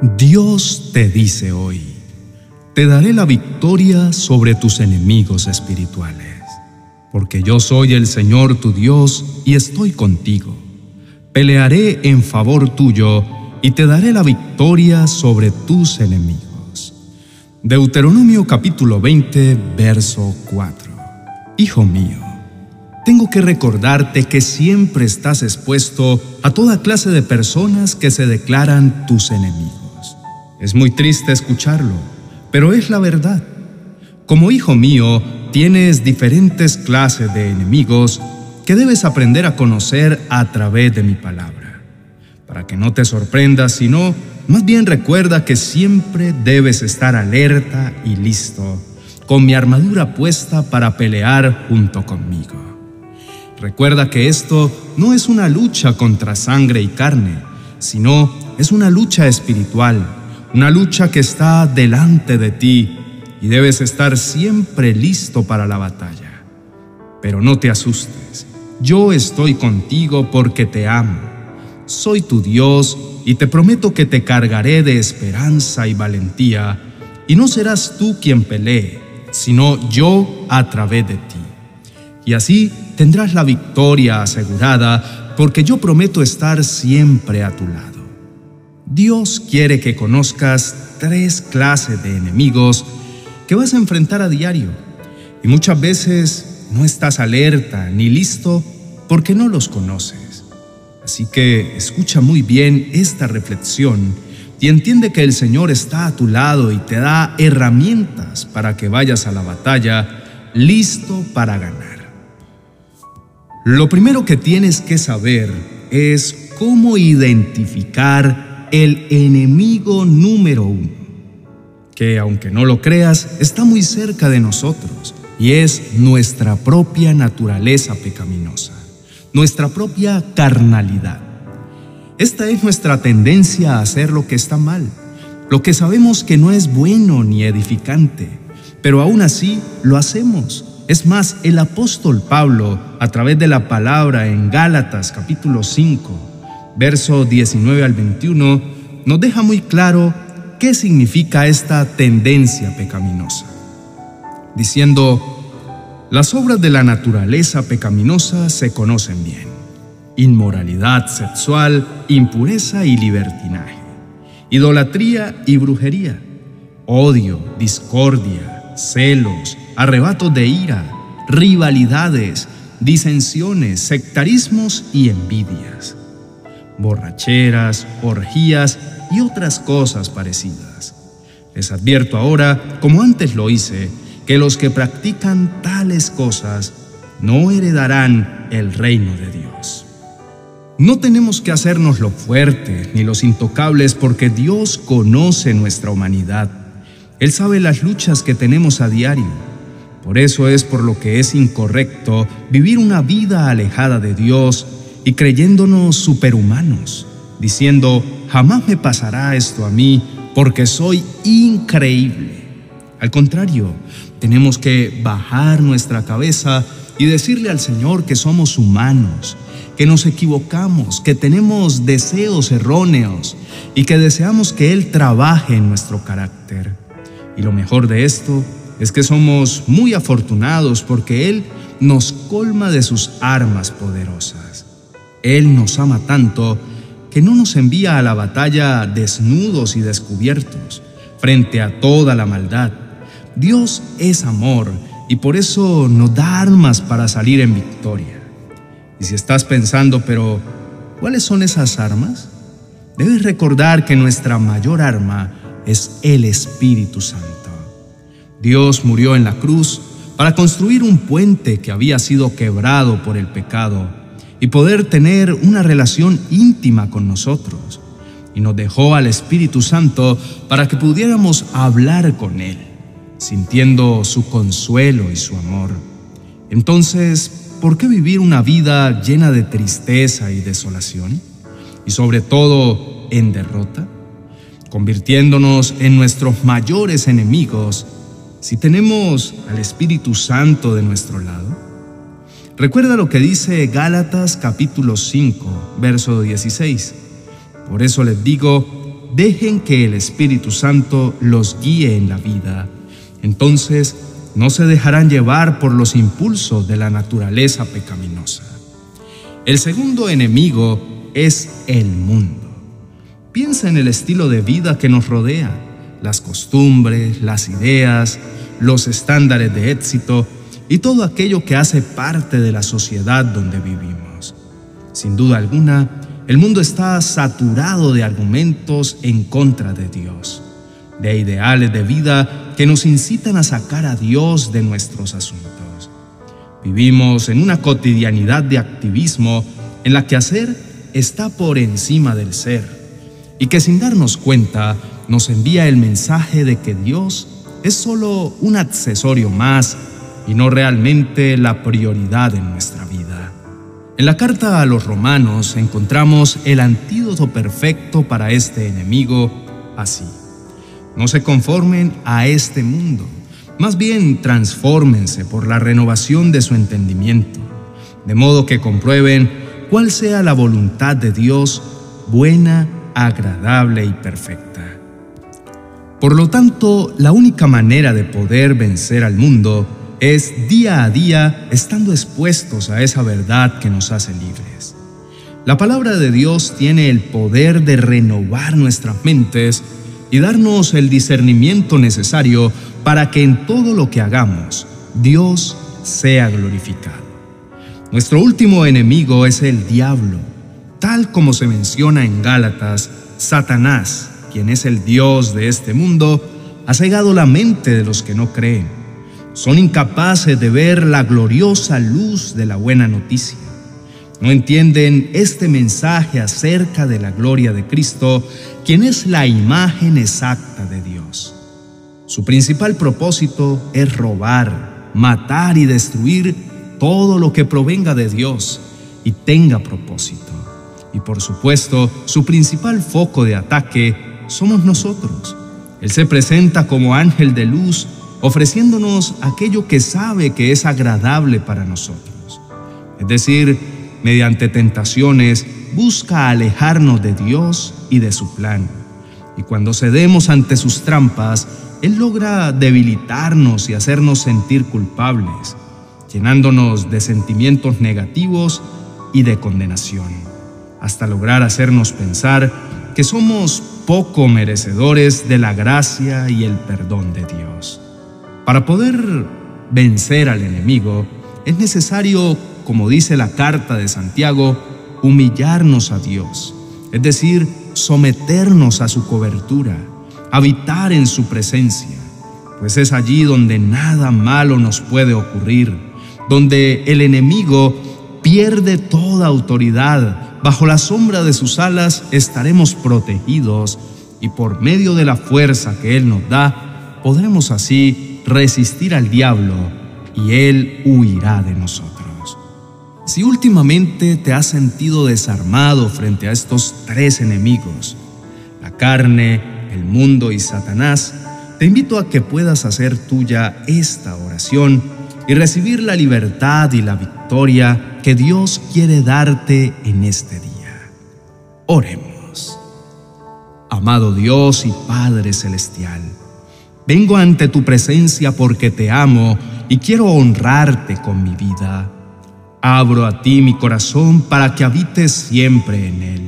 Dios te dice hoy, te daré la victoria sobre tus enemigos espirituales, porque yo soy el Señor tu Dios y estoy contigo. Pelearé en favor tuyo y te daré la victoria sobre tus enemigos. Deuteronomio capítulo 20, verso 4. Hijo mío, tengo que recordarte que siempre estás expuesto a toda clase de personas que se declaran tus enemigos. Es muy triste escucharlo, pero es la verdad. Como hijo mío, tienes diferentes clases de enemigos que debes aprender a conocer a través de mi palabra. Para que no te sorprendas, sino más bien recuerda que siempre debes estar alerta y listo, con mi armadura puesta para pelear junto conmigo. Recuerda que esto no es una lucha contra sangre y carne, sino es una lucha espiritual una lucha que está delante de ti y debes estar siempre listo para la batalla. Pero no te asustes, yo estoy contigo porque te amo. Soy tu Dios y te prometo que te cargaré de esperanza y valentía, y no serás tú quien pelee, sino yo a través de ti. Y así tendrás la victoria asegurada, porque yo prometo estar siempre a tu lado. Dios quiere que conozcas tres clases de enemigos que vas a enfrentar a diario y muchas veces no estás alerta ni listo porque no los conoces. Así que escucha muy bien esta reflexión y entiende que el Señor está a tu lado y te da herramientas para que vayas a la batalla listo para ganar. Lo primero que tienes que saber es cómo identificar el enemigo número uno, que aunque no lo creas, está muy cerca de nosotros y es nuestra propia naturaleza pecaminosa, nuestra propia carnalidad. Esta es nuestra tendencia a hacer lo que está mal, lo que sabemos que no es bueno ni edificante, pero aún así lo hacemos. Es más, el apóstol Pablo, a través de la palabra en Gálatas capítulo 5, verso 19 al 21, nos deja muy claro qué significa esta tendencia pecaminosa, diciendo, las obras de la naturaleza pecaminosa se conocen bien. Inmoralidad sexual, impureza y libertinaje. Idolatría y brujería. Odio, discordia, celos, arrebatos de ira, rivalidades, disensiones, sectarismos y envidias borracheras, orgías y otras cosas parecidas. Les advierto ahora, como antes lo hice, que los que practican tales cosas no heredarán el reino de Dios. No tenemos que hacernos lo fuertes ni los intocables porque Dios conoce nuestra humanidad. Él sabe las luchas que tenemos a diario. Por eso es por lo que es incorrecto vivir una vida alejada de Dios y creyéndonos superhumanos, diciendo, jamás me pasará esto a mí porque soy increíble. Al contrario, tenemos que bajar nuestra cabeza y decirle al Señor que somos humanos, que nos equivocamos, que tenemos deseos erróneos y que deseamos que Él trabaje en nuestro carácter. Y lo mejor de esto es que somos muy afortunados porque Él nos colma de sus armas poderosas. Él nos ama tanto que no nos envía a la batalla desnudos y descubiertos frente a toda la maldad. Dios es amor y por eso nos da armas para salir en victoria. Y si estás pensando, pero ¿cuáles son esas armas? Debes recordar que nuestra mayor arma es el Espíritu Santo. Dios murió en la cruz para construir un puente que había sido quebrado por el pecado y poder tener una relación íntima con nosotros. Y nos dejó al Espíritu Santo para que pudiéramos hablar con Él, sintiendo su consuelo y su amor. Entonces, ¿por qué vivir una vida llena de tristeza y desolación? Y sobre todo en derrota, convirtiéndonos en nuestros mayores enemigos si tenemos al Espíritu Santo de nuestro lado. Recuerda lo que dice Gálatas capítulo 5, verso 16. Por eso les digo, dejen que el Espíritu Santo los guíe en la vida. Entonces no se dejarán llevar por los impulsos de la naturaleza pecaminosa. El segundo enemigo es el mundo. Piensa en el estilo de vida que nos rodea, las costumbres, las ideas, los estándares de éxito y todo aquello que hace parte de la sociedad donde vivimos. Sin duda alguna, el mundo está saturado de argumentos en contra de Dios, de ideales de vida que nos incitan a sacar a Dios de nuestros asuntos. Vivimos en una cotidianidad de activismo en la que hacer está por encima del ser y que sin darnos cuenta nos envía el mensaje de que Dios es solo un accesorio más y no realmente la prioridad en nuestra vida. En la carta a los romanos encontramos el antídoto perfecto para este enemigo así. No se conformen a este mundo, más bien transfórmense por la renovación de su entendimiento, de modo que comprueben cuál sea la voluntad de Dios buena, agradable y perfecta. Por lo tanto, la única manera de poder vencer al mundo es día a día estando expuestos a esa verdad que nos hace libres. La palabra de Dios tiene el poder de renovar nuestras mentes y darnos el discernimiento necesario para que en todo lo que hagamos Dios sea glorificado. Nuestro último enemigo es el diablo, tal como se menciona en Gálatas, Satanás, quien es el Dios de este mundo, ha cegado la mente de los que no creen son incapaces de ver la gloriosa luz de la buena noticia. No entienden este mensaje acerca de la gloria de Cristo, quien es la imagen exacta de Dios. Su principal propósito es robar, matar y destruir todo lo que provenga de Dios y tenga propósito. Y por supuesto, su principal foco de ataque somos nosotros. Él se presenta como ángel de luz ofreciéndonos aquello que sabe que es agradable para nosotros. Es decir, mediante tentaciones busca alejarnos de Dios y de su plan. Y cuando cedemos ante sus trampas, Él logra debilitarnos y hacernos sentir culpables, llenándonos de sentimientos negativos y de condenación, hasta lograr hacernos pensar que somos poco merecedores de la gracia y el perdón de Dios. Para poder vencer al enemigo, es necesario, como dice la carta de Santiago, humillarnos a Dios, es decir, someternos a su cobertura, habitar en su presencia, pues es allí donde nada malo nos puede ocurrir, donde el enemigo pierde toda autoridad, bajo la sombra de sus alas estaremos protegidos y por medio de la fuerza que Él nos da, podremos así resistir al diablo y él huirá de nosotros. Si últimamente te has sentido desarmado frente a estos tres enemigos, la carne, el mundo y Satanás, te invito a que puedas hacer tuya esta oración y recibir la libertad y la victoria que Dios quiere darte en este día. Oremos. Amado Dios y Padre Celestial, Vengo ante tu presencia porque te amo y quiero honrarte con mi vida. Abro a ti mi corazón para que habites siempre en él.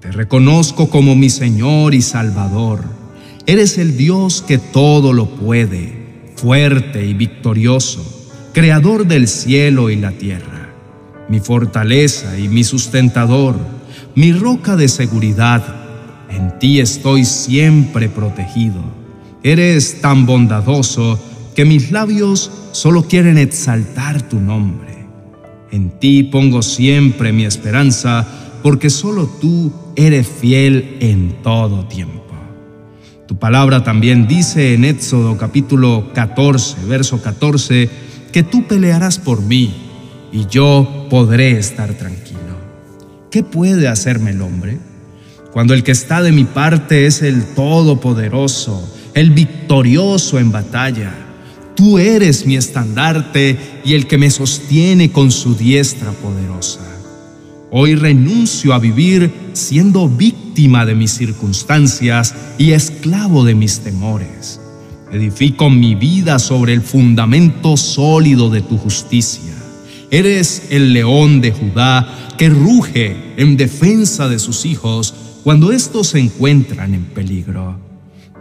Te reconozco como mi Señor y Salvador. Eres el Dios que todo lo puede, fuerte y victorioso, creador del cielo y la tierra, mi fortaleza y mi sustentador, mi roca de seguridad. En ti estoy siempre protegido Eres tan bondadoso que mis labios solo quieren exaltar tu nombre. En ti pongo siempre mi esperanza, porque solo tú eres fiel en todo tiempo. Tu palabra también dice en Éxodo capítulo 14, verso 14, que tú pelearás por mí y yo podré estar tranquilo. ¿Qué puede hacerme el hombre? Cuando el que está de mi parte es el Todopoderoso, el victorioso en batalla. Tú eres mi estandarte y el que me sostiene con su diestra poderosa. Hoy renuncio a vivir siendo víctima de mis circunstancias y esclavo de mis temores. Edifico mi vida sobre el fundamento sólido de tu justicia. Eres el león de Judá que ruge en defensa de sus hijos cuando éstos se encuentran en peligro.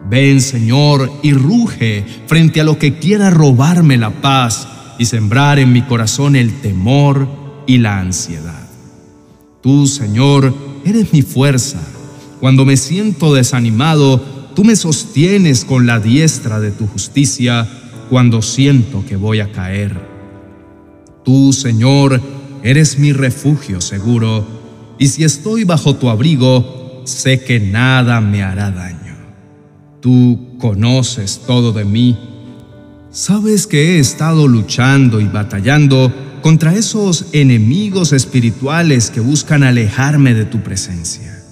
Ven, Señor, y ruge frente a lo que quiera robarme la paz y sembrar en mi corazón el temor y la ansiedad. Tú, Señor, eres mi fuerza. Cuando me siento desanimado, tú me sostienes con la diestra de tu justicia cuando siento que voy a caer. Tú, Señor, eres mi refugio seguro, y si estoy bajo tu abrigo, sé que nada me hará daño. Tú conoces todo de mí. Sabes que he estado luchando y batallando contra esos enemigos espirituales que buscan alejarme de tu presencia,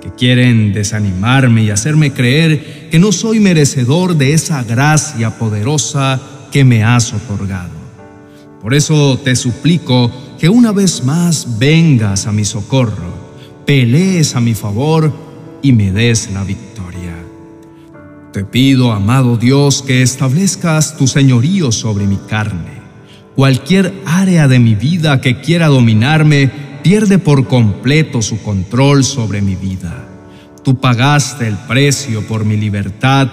que quieren desanimarme y hacerme creer que no soy merecedor de esa gracia poderosa que me has otorgado. Por eso te suplico que una vez más vengas a mi socorro, pelees a mi favor y me des la victoria. Te pido, amado Dios, que establezcas tu señorío sobre mi carne Cualquier área de mi vida que quiera dominarme pierde por completo su control sobre mi vida. Tú pagaste el precio por mi libertad,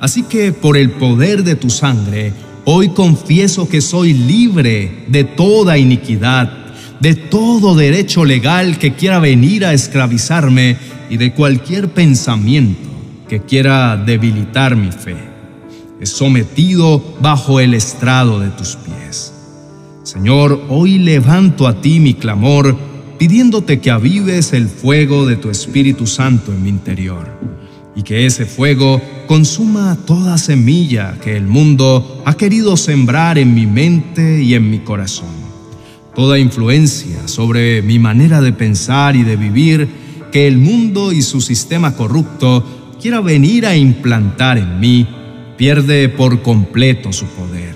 así que por el poder de tu sangre, hoy confieso que soy libre de toda iniquidad, de todo derecho legal que quiera venir a esclavizarme y de cualquier pensamiento que quiera debilitar mi fe. He sometido bajo el estrado de tus pies. Señor, hoy levanto a ti mi clamor, pidiéndote que avives el fuego de tu Espíritu Santo en mi interior, y que ese fuego consuma toda semilla que el mundo ha querido sembrar en mi mente y en mi corazón. Toda influencia sobre mi manera de pensar y de vivir que el mundo y su sistema corrupto quiera venir a implantar en mí, pierde por completo su poder.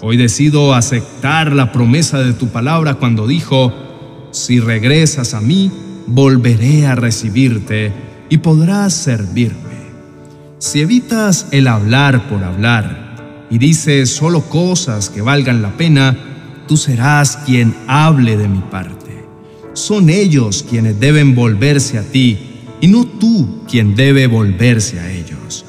Hoy decido aceptar la promesa de tu palabra cuando dijo, si regresas a mí, volveré a recibirte y podrás servirme. Si evitas el hablar por hablar y dices solo cosas que valgan la pena, tú serás quien hable de mi parte. Son ellos quienes deben volverse a ti y no tú quien debe volverse a ellos.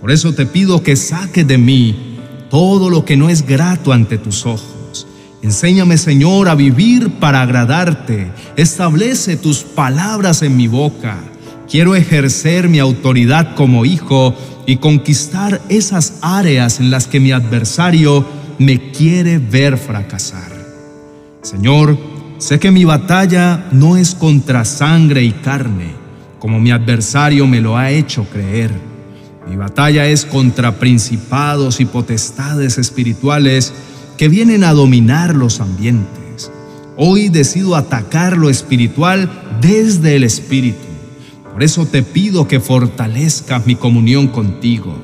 Por eso te pido que saques de mí todo lo que no es grato ante tus ojos. Enséñame, Señor, a vivir para agradarte. Establece tus palabras en mi boca. Quiero ejercer mi autoridad como hijo y conquistar esas áreas en las que mi adversario me quiere ver fracasar. Señor, sé que mi batalla no es contra sangre y carne, como mi adversario me lo ha hecho creer mi batalla es contra principados y potestades espirituales que vienen a dominar los ambientes. Hoy decido atacar lo espiritual desde el espíritu. Por eso te pido que fortalezcas mi comunión contigo.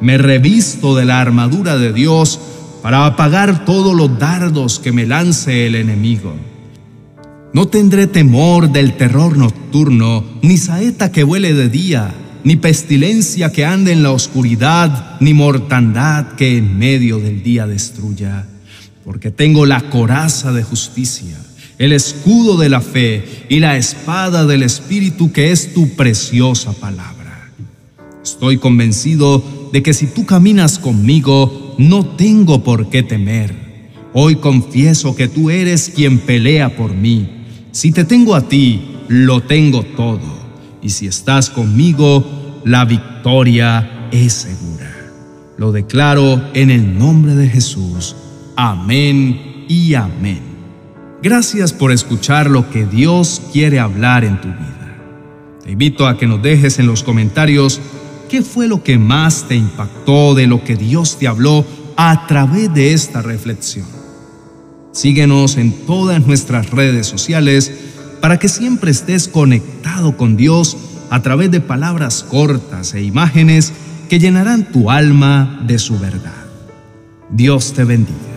Me revisto de la armadura de Dios para apagar todos los dardos que me lance el enemigo. No tendré temor del terror nocturno, ni saeta que vuele de día ni pestilencia que ande en la oscuridad, ni mortandad que en medio del día destruya. Porque tengo la coraza de justicia, el escudo de la fe y la espada del Espíritu que es tu preciosa palabra. Estoy convencido de que si tú caminas conmigo, no tengo por qué temer. Hoy confieso que tú eres quien pelea por mí. Si te tengo a ti, lo tengo todo y si estás conmigo, la victoria es segura. Lo declaro en el nombre de Jesús. Amén y amén. Gracias por escuchar lo que Dios quiere hablar en tu vida. Te invito a que nos dejes en los comentarios qué fue lo que más te impactó de lo que Dios te habló a través de esta reflexión. Síguenos en todas nuestras redes sociales para que siempre estés conectado con Dios a través de palabras cortas e imágenes que llenarán tu alma de su verdad. Dios te bendiga.